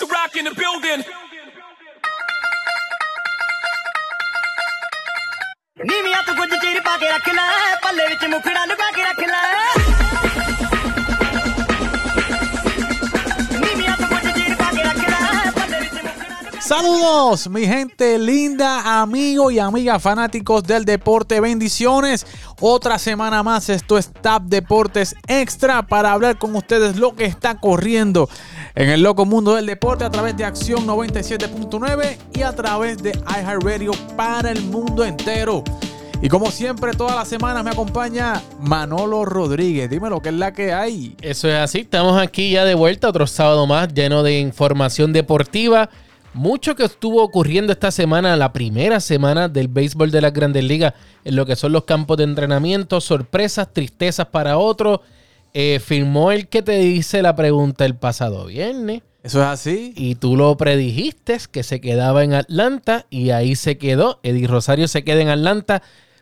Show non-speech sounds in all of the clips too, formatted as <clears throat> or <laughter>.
The rock in the building. ਨੀਵੀਆਂ ਤੂੰ ਕੁਝ ਚੀਰ ਪਾ ਕੇ ਰੱਖ ਲੈ ਪੱਲੇ ਵਿੱਚ ਮੁਖੜਾ ਲੁਕਾ ਕੇ ਰੱਖ ਲੈ ਨੀਵੀਆਂ ਤੂੰ ਕੁਝ ਚੀਰ ਪਾ ਕੇ ਰੱਖ ਲੈ ਪੱਲੇ ਵਿੱਚ ਮੁਖੜਾ ਲੁਕਾ Saludos, mi gente linda, amigos y amigas fanáticos del deporte. Bendiciones. Otra semana más. Esto es Tap Deportes Extra para hablar con ustedes lo que está corriendo en el loco mundo del deporte a través de Acción 97.9 y a través de iHeartRadio para el mundo entero. Y como siempre, todas las semanas me acompaña Manolo Rodríguez. Dime lo que es la que hay. Eso es así, estamos aquí ya de vuelta, otro sábado más lleno de información deportiva. Mucho que estuvo ocurriendo esta semana, la primera semana del béisbol de las grandes ligas, en lo que son los campos de entrenamiento, sorpresas, tristezas para otros. Eh, firmó el que te dice la pregunta el pasado viernes Eso es así. y tú lo predijiste que se quedaba en Atlanta y ahí se quedó. Eddie Rosario se queda en Atlanta,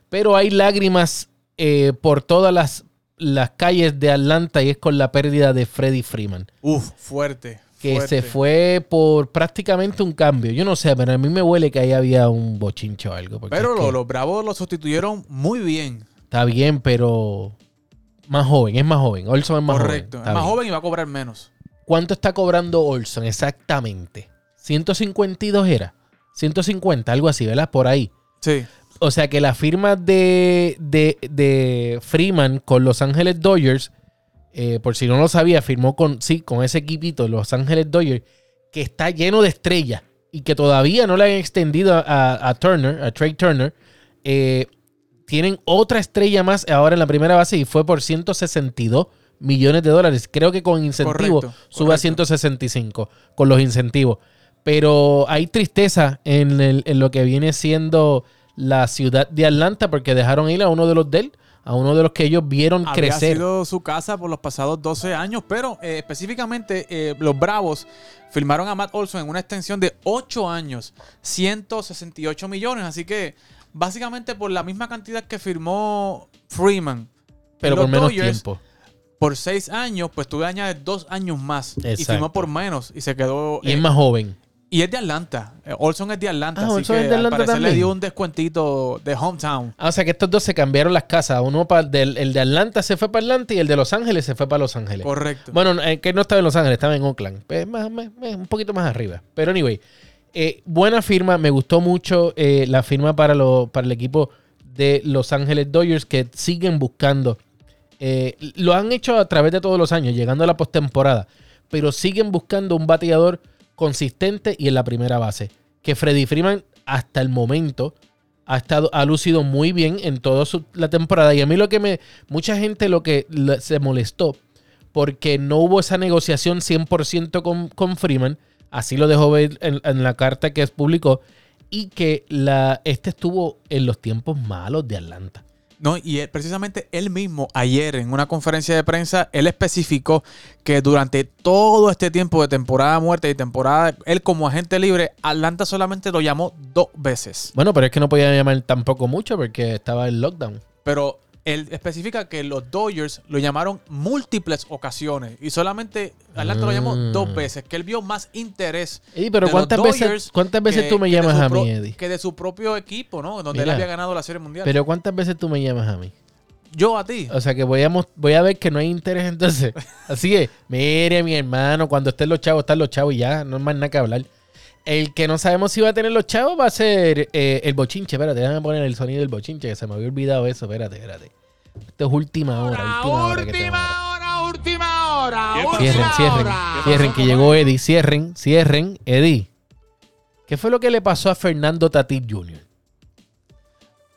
pero hay lágrimas eh, por todas las, las calles de Atlanta y es con la pérdida de Freddie Freeman Uf, fuerte. que fuerte. se fue por prácticamente un cambio. Yo no sé, pero a mí me huele que ahí había un bochincho o algo. Pero es lo- que los Bravos lo sustituyeron muy bien. Está bien, pero más joven, es más joven. Olson es más Correcto. joven. Es está más bien. joven y va a cobrar menos. ¿Cuánto está cobrando Olson exactamente? 152 era. 150, algo así, ¿verdad? Por ahí. Sí. O sea que la firma de, de, de Freeman con Los Ángeles Dodgers, eh, por si no lo sabía, firmó con, sí, con ese equipito, Los Ángeles Dodgers, que está lleno de estrellas y que todavía no le han extendido a, a- a Turner, a Trey Turner. Eh, tienen otra estrella más ahora en la primera base y fue por 162 millones de dólares. Creo que con incentivos Correcto, sube a correcto. 165 con los incentivos. Pero hay tristeza en, el- en lo que viene siendo la ciudad de Atlanta porque dejaron ir a uno de los de él, a uno de los que ellos vieron Había crecer. sido su casa por los pasados 12 años, pero eh, específicamente eh, los Bravos firmaron a Matt Olson en una extensión de 8 años, 168 millones. Así que básicamente por la misma cantidad que firmó Freeman. pero por menos Dodgers, tiempo. Por 6 años, pues tuve que añadir 2 años más. Y Exacto. firmó por menos y se quedó. Y eh, es más joven. y es de Atlanta. Eh, Olson es de Atlanta. Ah, así Olson que es de al Atlanta le también. dio un descuentito de hometown. Ah, o sea que estos dos se cambiaron las casas. Uno para del, el de Atlanta se fue para Atlanta y el de Los Ángeles se fue para Los Ángeles. Correcto. Bueno, eh, que no estaba en Los Ángeles, estaba en Oakland. Pues, más- más- más- un poquito más arriba. Pero anyway, eh, buena firma. Me gustó mucho eh, la firma para, lo- para el equipo de Los Ángeles Dodgers que siguen buscando. eh, lo han hecho a través de todos los años, llegando a la postemporada. Pero siguen buscando un bateador consistente y en la primera base. Que Freddy Freeman hasta el momento ha estado ha lucido muy bien en toda su- la temporada y a mí lo que me mucha gente lo que se molestó porque no hubo esa negociación 100% con, con Freeman, así lo dejó ver en, en la carta que publicó y que la este estuvo en los tiempos malos de Atlanta. No, y él- precisamente él mismo ayer en una conferencia de prensa, él especificó que durante todo este tiempo de temporada muerta y temporada, él como agente libre, Atlanta solamente lo llamó dos veces. Bueno, pero es que no podía llamar tampoco mucho porque estaba en lockdown. Pero él especifica que los Dodgers lo llamaron múltiples ocasiones y solamente Atlanta lo llamó Mm. dos veces, que él vio más interés. Eddie, pero de los ¿cuántas veces, cuántas veces que- tú me llamas a mí, Eddie? Que de su propio equipo, ¿no? Donde él había ganado la Serie Mundial. Pero ¿cuántas veces tú me llamas a mí? Yo a ti. O sea que voy a, mos- voy a ver que no hay interés entonces. <laughs> Así que, mire, mi hermano, cuando estén los chavos, están los chavos y ya, no hay más nada que hablar. El que no sabemos si va a tener los chavos va a ser eh, el bochinche. Espérate, déjame poner el sonido del bochinche, que se me había olvidado eso. Espérate, espérate. Esto es última hora, última hora. ahora. hora, última hora, Cierren, cierren, cierren, que llegó Eddie. Cierren, cierren. Eddie, ¿qué fue lo que le pasó a Fernando Tatis Jr.?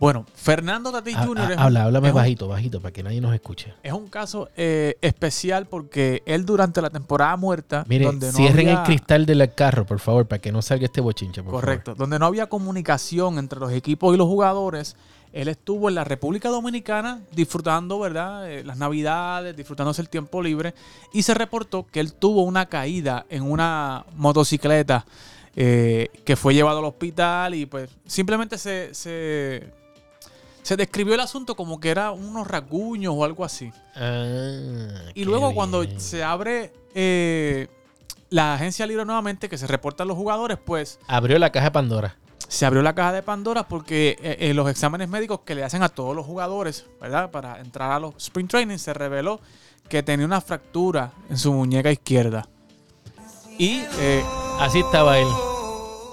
Bueno, Fernando Tatis Ha- Jr. habla, háblame es un- bajito, bajito, para que nadie nos escuche. Es un caso eh, especial porque él durante la temporada muerta, Mire, donde no cierren había- el cristal del carro, por favor, para que no salga este bochinche, por Correcto, donde no había comunicación entre los equipos y los jugadores, él estuvo en la República Dominicana disfrutando, ¿verdad? Eh, las navidades, disfrutándose el tiempo libre y se reportó que él tuvo una caída en una motocicleta eh, que fue llevado al hospital y pues simplemente se, se, se describió el asunto como que era unos rasguños o algo así. Ah, Y luego cuando se abre eh, la agencia libre nuevamente que se reportan los jugadores, pues Abrió la caja de Pandora. se abrió la caja de Pandora porque eh, en los exámenes médicos que le hacen a todos los jugadores, ¿verdad? Para entrar a los sprint training, se reveló que tenía una fractura en su muñeca izquierda. Y eh, Así estaba él.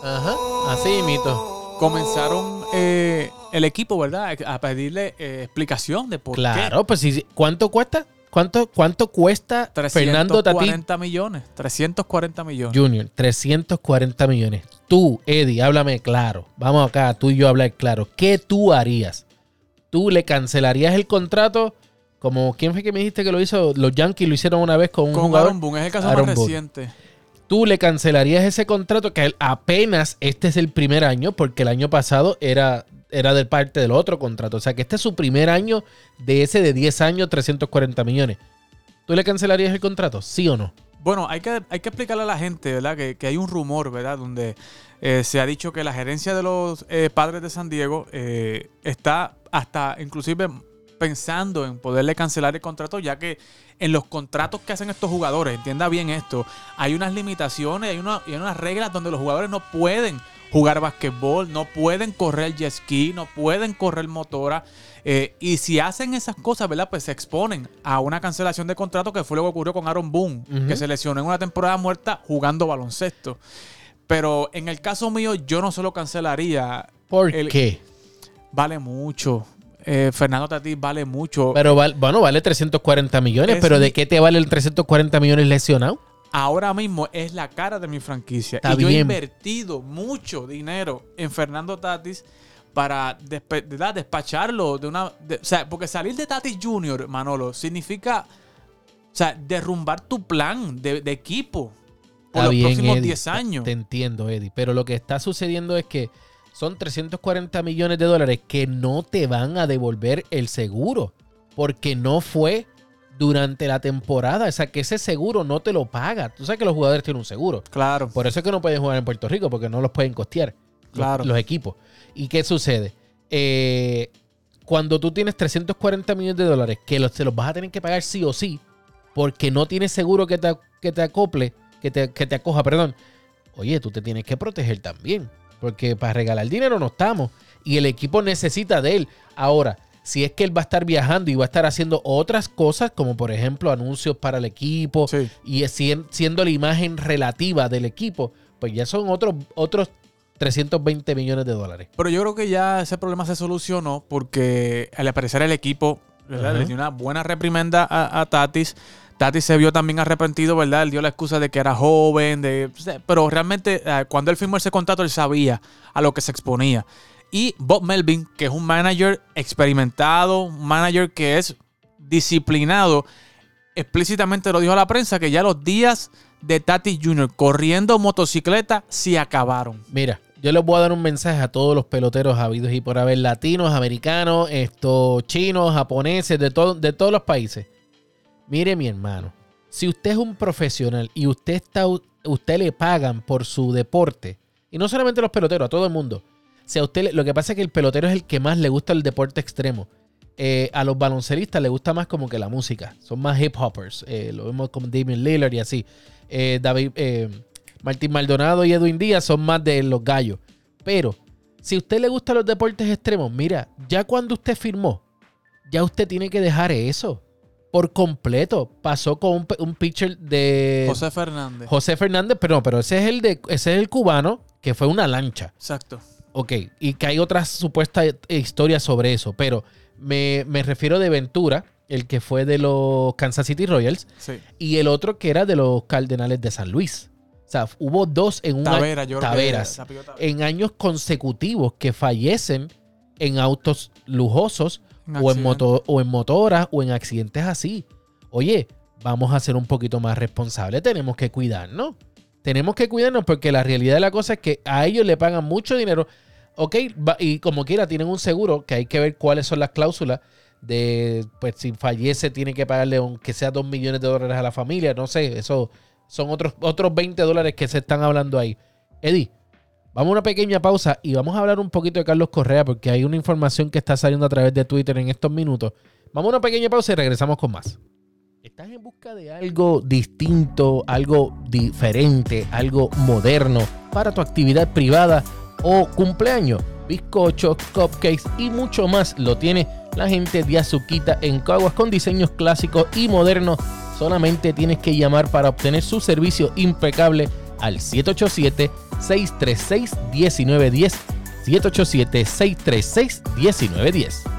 Ajá, así mito. comenzaron eh, el equipo, ¿verdad? A pedirle eh, explicación de por Claro, pues sí. sí. ¿Cuánto cuesta? ¿Cuánto, cuánto cuesta qué. Fernando Tatí 340 millones. 340 millones. Junior? 340 millones. Tú, Eddie, háblame claro. Vamos acá, tú y yo hablar claro. ¿Qué tú harías? ¿Tú le cancelarías el contrato? Como, ¿quién fue que me dijiste que lo hizo? Los Yankees lo hicieron una vez con un Con jugador. Aaron Boone, es el caso Aaron más Boone. Tú le cancelarías ese contrato que apenas este es el primer año, porque el año pasado era, era de parte del otro contrato. O sea que este es su primer año de ese de 10 años, 340 millones. ¿Tú le cancelarías el contrato? ¿Sí o no? Bueno, hay que, hay que explicarle a la gente, ¿verdad? Que, que hay un rumor, ¿verdad? Donde eh, se ha dicho que la gerencia de los eh, padres de San Diego eh, está hasta inclusive pensando en poderle cancelar el contrato, ya que en los contratos que hacen estos jugadores, entienda bien esto, hay unas limitaciones, hay, una- hay unas reglas donde los jugadores no pueden jugar basquetbol, no pueden correr jet ski, no pueden correr motora. eh, y si hacen esas cosas, ¿verdad? Pues se exponen a una cancelación de contrato que fue lo que ocurrió con Aaron Boone, que se lesionó en una temporada muerta jugando baloncesto. Pero en el caso mío, yo no se lo cancelaría. ¿Por El- qué? Vale mucho. Eh, Fernando Tatís vale mucho. Pero val- bueno, vale 340 millones, Es pero mi- ¿de qué te vale el 340 millones lesionado? ahora mismo es la cara de mi franquicia. Está y yo he invertido mucho dinero en Fernando Tatis para despacharlo de una. de- o sea, porque salir de Tatis Jr., Manolo, significa. O sea, derrumbar tu plan de, de equipo por Está los bien, próximos Eddie. 10 años. Te entiendo, Eddie. Pero lo que está sucediendo es que son 340 millones de dólares que no te van a devolver el seguro. Porque no fue durante la temporada. O sea, que ese seguro no te lo paga. Tú sabes que los jugadores tienen un seguro. Claro. Por eso es que no pueden jugar en Puerto Rico, porque no los pueden costear los- Claro. los, equipos. ¿Y qué sucede? Eh, cuando tú tienes 340 millones de dólares, que los, se los vas a tener que pagar sí o sí, porque no tienes seguro que te, que te acople, que te, que te acoja, perdón. Oye, tú te tienes que proteger también, porque para regalar dinero no estamos. Y el equipo necesita de él. Ahora, si es que él va a estar viajando y va a estar haciendo otras cosas, como por ejemplo anuncios para el equipo, Sí. y siendo la imagen relativa del equipo, pues ya son otros, otros 320 millones de dólares. Pero yo creo que ya ese problema se solucionó porque al aparecer el equipo le dio una buena reprimenda a, a Tatis. Tatis se vio también arrepentido, ¿verdad? Él dio la excusa de que era joven, de, pero realmente eh, cuando él firmó ese contrato él sabía a lo que se exponía. Y Bob Melvin, que es un manager experimentado, un manager que es disciplinado, explícitamente lo dijo a la prensa que ya los días de Tatis Jr. corriendo motocicleta se acabaron. Mira, yo les voy a dar un mensaje a todos los peloteros habidos y por haber latinos, americanos, estos chinos, japoneses, de, de todos los países. Mire, mi hermano, si usted es un profesional y usted le pagan por su deporte, y no solamente a los peloteros, a todo el mundo. Si usted lo que pasa es que el pelotero es el que más le gusta el deporte extremo. Eh, a los baloncelistas le gusta más como que la música. Son más hip hoppers. Eh, lo vemos como Damian Lillard y así. Eh, David, Martín Maldonado y Edwin Díaz son más de los gallos. Pero si a usted le gustan los deportes extremos, mira, ya cuando usted firmó, ya usted tiene que dejar eso por completo. Pasó con un, pitcher de José Fernández. José Fernández, pero no, pero ese es el de ese es el cubano que fue una lancha. Exacto. Ok, y que hay otras supuestas historias sobre eso, pero me, me refiero de Ventura, el que fue de los Kansas City Royals, Sí. y el otro que era de los Cardenales de San Luis. O sea, hubo dos en un año- Tavera, creo Taveras, Tavera. en años consecutivos que fallecen en autos lujosos o en, moto, o en motoras o en accidentes así. Oye, vamos a ser un poquito más responsables, tenemos que cuidarnos. Tenemos que cuidarnos porque la realidad de la cosa es que a ellos le pagan mucho dinero. Ok, y como quiera tienen un seguro que hay que ver cuáles son las cláusulas de, pues si fallece tiene que pagarle aunque sea 2 millones de dólares a la familia. No sé, eso son otros, otros 20 dólares que se están hablando ahí. Eddie, vamos a una pequeña pausa y vamos a hablar un poquito de Carlos Correa porque hay una información que está saliendo a través de Twitter en estos minutos. Vamos a una pequeña pausa y regresamos con más. estás en busca de algo distinto, algo diferente, algo moderno para tu actividad privada o cumpleaños, bizcochos, cupcakes y mucho más lo tiene la gente de Azuquita en Caguas con diseños clásicos y modernos. Solamente tienes que llamar para obtener su servicio impecable al 787-636-1910. 787-636-1910.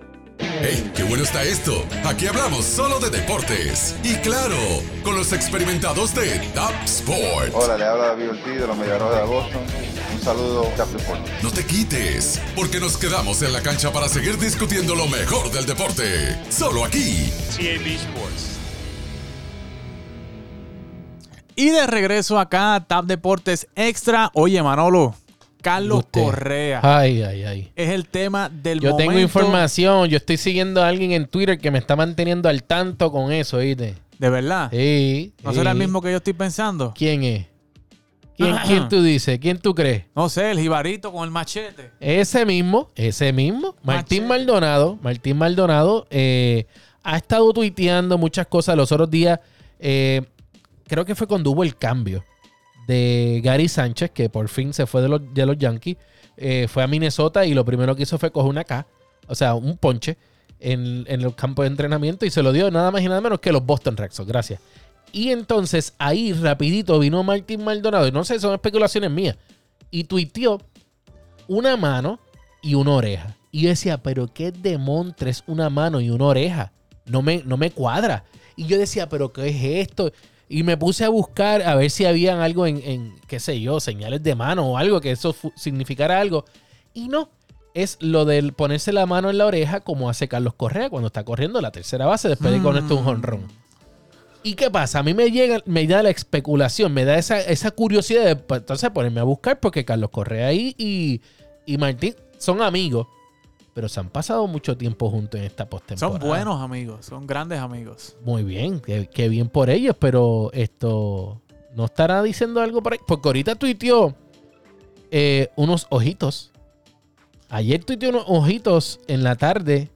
¡Hey, qué bueno está esto! Aquí hablamos solo de deportes. Y claro, con los experimentados de Top Sport. Hola, le habla David Ortiz de los Mediarrojas de Boston. Un saludo, Top Sport. No te quites, porque nos quedamos en la cancha para seguir discutiendo lo mejor del deporte. Solo aquí. TAB Sports. Y de regreso acá a Tap Deportes Extra. Oye, Manolo, Carlos Usted. Correa Ay, ay, ay. es el tema del Yo momento. tengo información. Yo estoy siguiendo a alguien en Twitter que me está manteniendo al tanto con eso, ¿viste? De verdad. Sí. ¿No será el mismo que yo estoy pensando? ¿Quién es? ¿Quién, <clears throat> quién tú dices? ¿Quién tú crees? No sé, el jibarito con el machete. Ese mismo, ese mismo, Martín Machete. Maldonado. Martín Maldonado eh, ha estado tuiteando muchas cosas los otros días. eh, creo que fue cuando hubo el cambio de Gary Sánchez, que por fin se fue de los, de los Yankees. eh, fue a Minnesota y lo primero que hizo fue coger una K, o sea, un ponche en, en el campo de entrenamiento y se lo dio nada más y nada menos que los Boston Red Sox. Gracias. Y entonces ahí rapidito vino Martín Maldonado, y no sé, son especulaciones mías, y tuiteó una mano y una oreja. Y yo decía, pero qué demontres una mano y una oreja. No me, no me cuadra. Y yo decía, pero ¿qué es esto? Y me puse a buscar a ver si habían algo en, en, qué sé yo, señales de mano o algo que eso significara algo. Y no, es lo del ponerse la mano en la oreja como hace Carlos Correa cuando está corriendo la tercera base después de conectar un honrón. ¿Y qué pasa? A mí me llega, me da la especulación, me da esa, esa curiosidad de pues, entonces ponerme a buscar porque Carlos Correa y, y, y Martín son amigos, pero se han pasado mucho tiempo juntos en esta postemporada. Son buenos amigos, son grandes amigos. Muy bien, qué, qué bien por ellos, pero esto no estará diciendo algo por ahí. Porque ahorita tuiteó eh, unos ojitos. Ayer tuiteó unos ojitos en la tarde.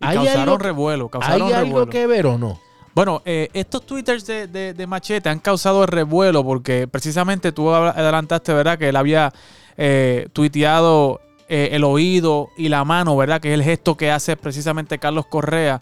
Y ¿Hay causaron algo- revuelo, ¿Hay algo que ver o no? Bueno, eh, estos twitters de, de- de Machete han causado el revuelo porque precisamente tú adelantaste, ¿verdad? Que él había eh, tuiteado eh, el oído y la mano, ¿verdad? Que es el gesto que hace precisamente Carlos Correa.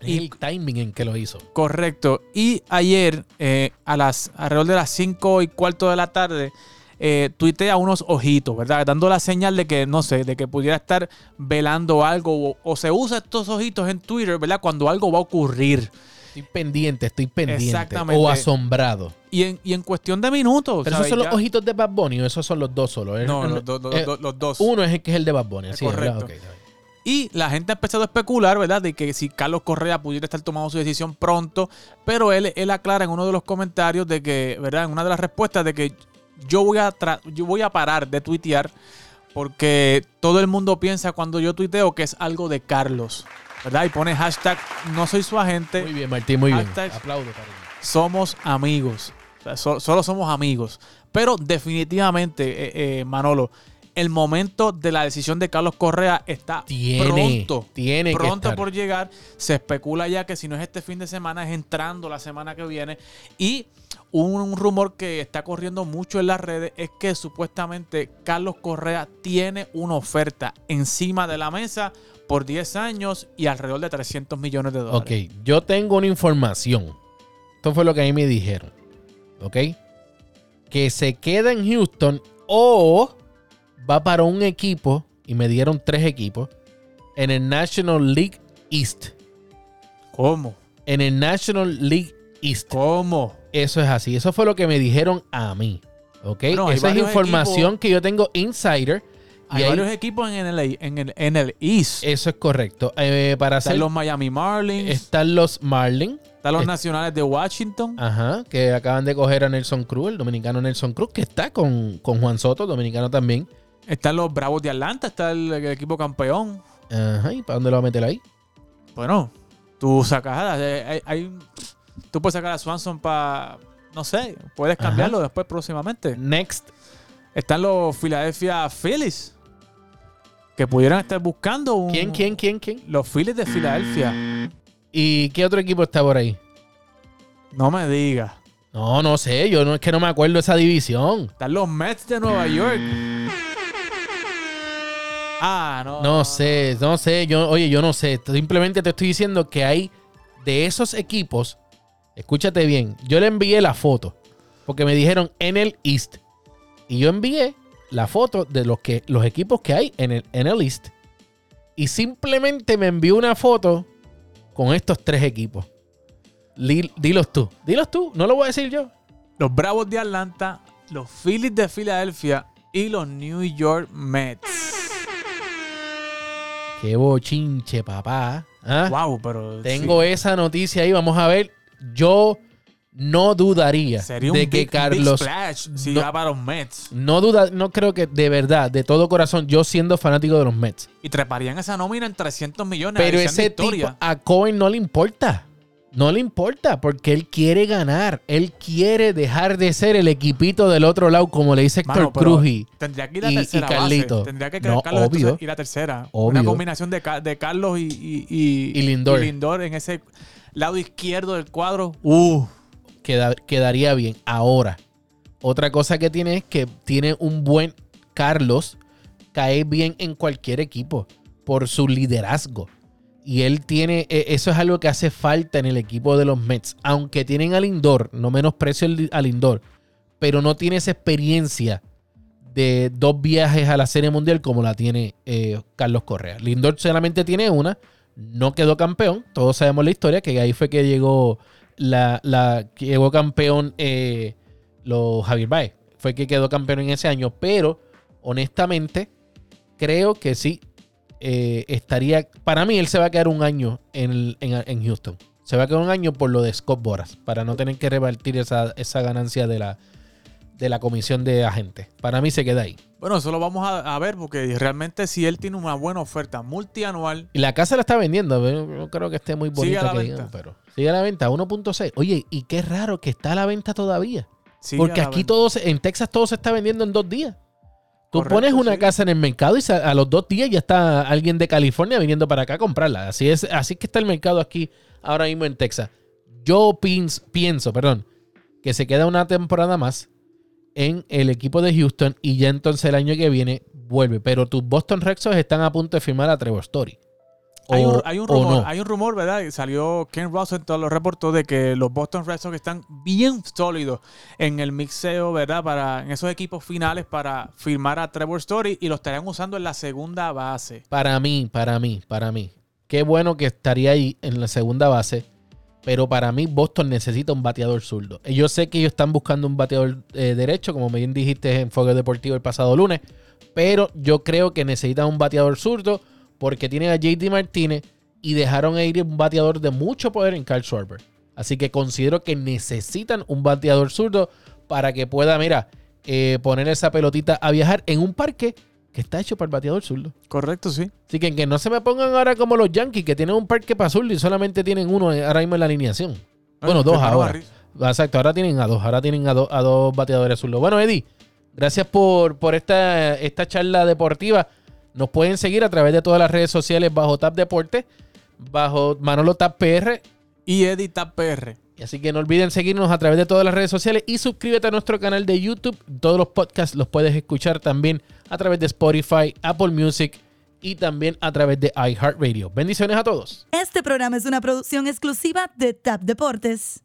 Es Y el timing en que lo hizo. Correcto. Y ayer, eh, a las alrededor de las 5 y cuarto de la tarde, eh, tuitea unos ojitos, ¿verdad? Dando la señal de que, no sé, de que pudiera estar velando algo o, o se usa estos ojitos en Twitter, ¿verdad? Cuando algo va a ocurrir. Estoy pendiente, estoy pendiente. Exactamente. O asombrado. Y en, y en cuestión de minutos. Pero ¿sabes? esos son los ojitos de Bad Bunny o esos son los dos solos. No, los, do- do- eh, do- los dos. Uno es el que es el de Bad Bunny. Correcto. Y la gente ha empezado a especular, ¿verdad? De que si Carlos Correa pudiera estar tomando su decisión pronto. Pero él, él aclara en uno de los comentarios de que, ¿verdad? En una de las respuestas de que yo voy a, tra- yo voy a parar de tuitear porque todo el mundo piensa cuando yo tuiteo que es algo de Carlos, ¿verdad? Y pone hashtag no soy su agente, Muy bien, Martín, muy bien. Aplaudo, cariño. somos amigos. O sea, so- solo somos amigos. Pero definitivamente, eh, eh, Manolo, el momento de la decisión de Carlos Correa está Tiene, pronto. tiene que pronto por llegar. Se especula ya que si no es este fin de semana, es entrando la semana que viene. Y un rumor que está corriendo mucho en las redes es que supuestamente Carlos Correa tiene una oferta encima de la mesa por 10 años y alrededor de 300 millones de dólares. Ok, yo tengo una información. Esto fue lo que a mí me dijeron. ¿Ok? Que se queda en Houston o va para un equipo, y me dieron tres equipos, en el National League East. ¿Cómo? En el National League East. ¿Cómo? Eso es así. Eso fue lo que me dijeron a mí. ¿Ok? Bueno, Esa es información equipos- que yo tengo insider Hay Y varios equipos en el, en el, en el East. Eso es correcto. Eh, para hacer Están los Miami Marlins, están los Marlins. están los es- Nacionales de Washington. Ajá, que acaban de coger a Nelson Cruz, el dominicano Nelson Cruz, que está con, con Juan Soto, dominicano también. Están los Bravos de Atlanta, está el, el equipo campeón. Ajá, ¿y para dónde lo va a meter ahí? Bueno, tú sacas. eh, hay- hay- tú puedes sacar a Swanson para. No sé, puedes Ajá. cambiarlo después próximamente. Next. Están los Philadelphia Phillies. Que pudieran estar buscando un. ¿Quién, quién, quién, quién? Los Phillies de Filadelfia. ¿Y qué otro equipo está por ahí? No me digas. No, no sé, yo no es que no me acuerdo de esa división. Están los Mets de Nueva York. Ah, no. No sé, no sé, yo, oye, yo no sé. Simplemente te estoy diciendo que hay de esos equipos. Escúchate bien, yo le envié la foto porque me dijeron en el East y yo envié la foto de los que los equipos que hay en el, en el East y simplemente me envió una foto con estos tres equipos. Dilos tú, dilos tú, no lo voy a decir yo. Los Bravos de Atlanta, los Phillies de Filadelfia y los New York Mets. Qué bochinche, papá. ¿Ah? Wow, pero. Tengo esa noticia ahí, vamos a ver. Yo no dudaría sería un de que big, Carlos. big splash si no- va para los Mets. No duda, no creo que de verdad, de todo corazón, yo siendo fanático de los Mets. Y treparían esa nómina en 300 millones. Pero ese tipo, historia. a Cohen no le importa. No le importa porque él quiere ganar. Él quiere dejar de ser el equipito del otro lado, como le dice Héctor Cruz. y- Tendría que ir la y- y tercera Carlito. base. Tendría que No, Carlos obvio. ir la tercera. Obvio. Una combinación de, Ca- de Carlos y, y, y, Y Lindor. Lindor en ese lado izquierdo del cuadro. Uh, queda- quedaría bien. Ahora, otra cosa que tiene es que tiene un buen Carlos, cae bien en cualquier equipo por su liderazgo. Y él tiene, eh, eso es algo que hace falta en el equipo de los Mets. Aunque tienen al Lindor, no menosprecio al Lindor, pero no tiene esa experiencia de dos viajes a la Serie Mundial como la tiene eh, Carlos Correa. Lindor solamente tiene una, no quedó campeón, todos sabemos la historia, que ahí fue que llegó la, llegó campeón eh, los Javier Baez. Fue que quedó campeón en ese año, pero honestamente creo que sí eh, estaría. Para mí, él se va a quedar un año en, el- en- en Houston. Se va a quedar un año por lo de Scott Boras, para no tener que repartir esa, esa ganancia de la, de la comisión de agentes. Para mí se queda ahí. bueno, eso lo vamos a, a ver porque realmente si él tiene una buena oferta multianual, Y la casa la está vendiendo. pero No creo que esté muy Sigue bonita. a la que venta. pero sigue a la venta, 1.6. Oye, y qué raro que está a la venta todavía. sigue Porque aquí venta. todo, se- en Texas todo se está vendiendo en dos días. Tú Correcto, pones una sí. casa en el mercado y a los dos días ya está alguien de California viniendo para acá a comprarla. Así es, así que está el mercado aquí ahora mismo en Texas. Yo pienso, pienso, perdón, que se queda una temporada más en el equipo de Houston y ya entonces el año que viene vuelve. Pero tus Boston Red Sox están a punto de firmar a Trevor Story. Hay un, hay un rumor, no. hay un rumor, ¿verdad? Salió Ken Rosenthal lo reportó de que los Boston Red Sox están bien sólidos en el mixeo, ¿verdad? Para en esos equipos finales para firmar a Trevor Story y lo estarían usando en la segunda base. Para mí, para mí, para mí. Qué bueno que estaría ahí en la segunda base. Pero para mí, Boston necesita un bateador zurdo. Yo sé que ellos están buscando un bateador eh, derecho, como bien dijiste en Fuego Deportivo el pasado lunes. Pero yo creo que necesitan un bateador zurdo porque tienen a JD Martínez y dejaron ir un bateador de mucho poder en Carl Schwarber. Así que considero que necesitan un bateador zurdo para que pueda, mira, eh, poner esa pelotita a viajar en un parque que está hecho para el bateador zurdo. Correcto, sí. Así que que no se me pongan ahora como los Yankees, que tienen un parque para azul y solamente tienen uno ahora mismo en la alineación. Bueno, dos a ahora. Exacto, ahora tienen a dos, ahora tienen a, dos a dos bateadores zurdos. Bueno, Eddie, gracias por, por esta, esta charla deportiva. Nos pueden seguir a través de todas las redes sociales bajo Tap Deporte, bajo Manolo Tap PR. Y Eddie Tap PR. Y Así que no olviden seguirnos a través de todas las redes sociales y suscríbete a nuestro canal de YouTube. Todos los podcasts los puedes escuchar también a través de Spotify, Apple Music y también a través de iHeartRadio. Bendiciones a todos. Este programa es una producción exclusiva de Tap Deportes.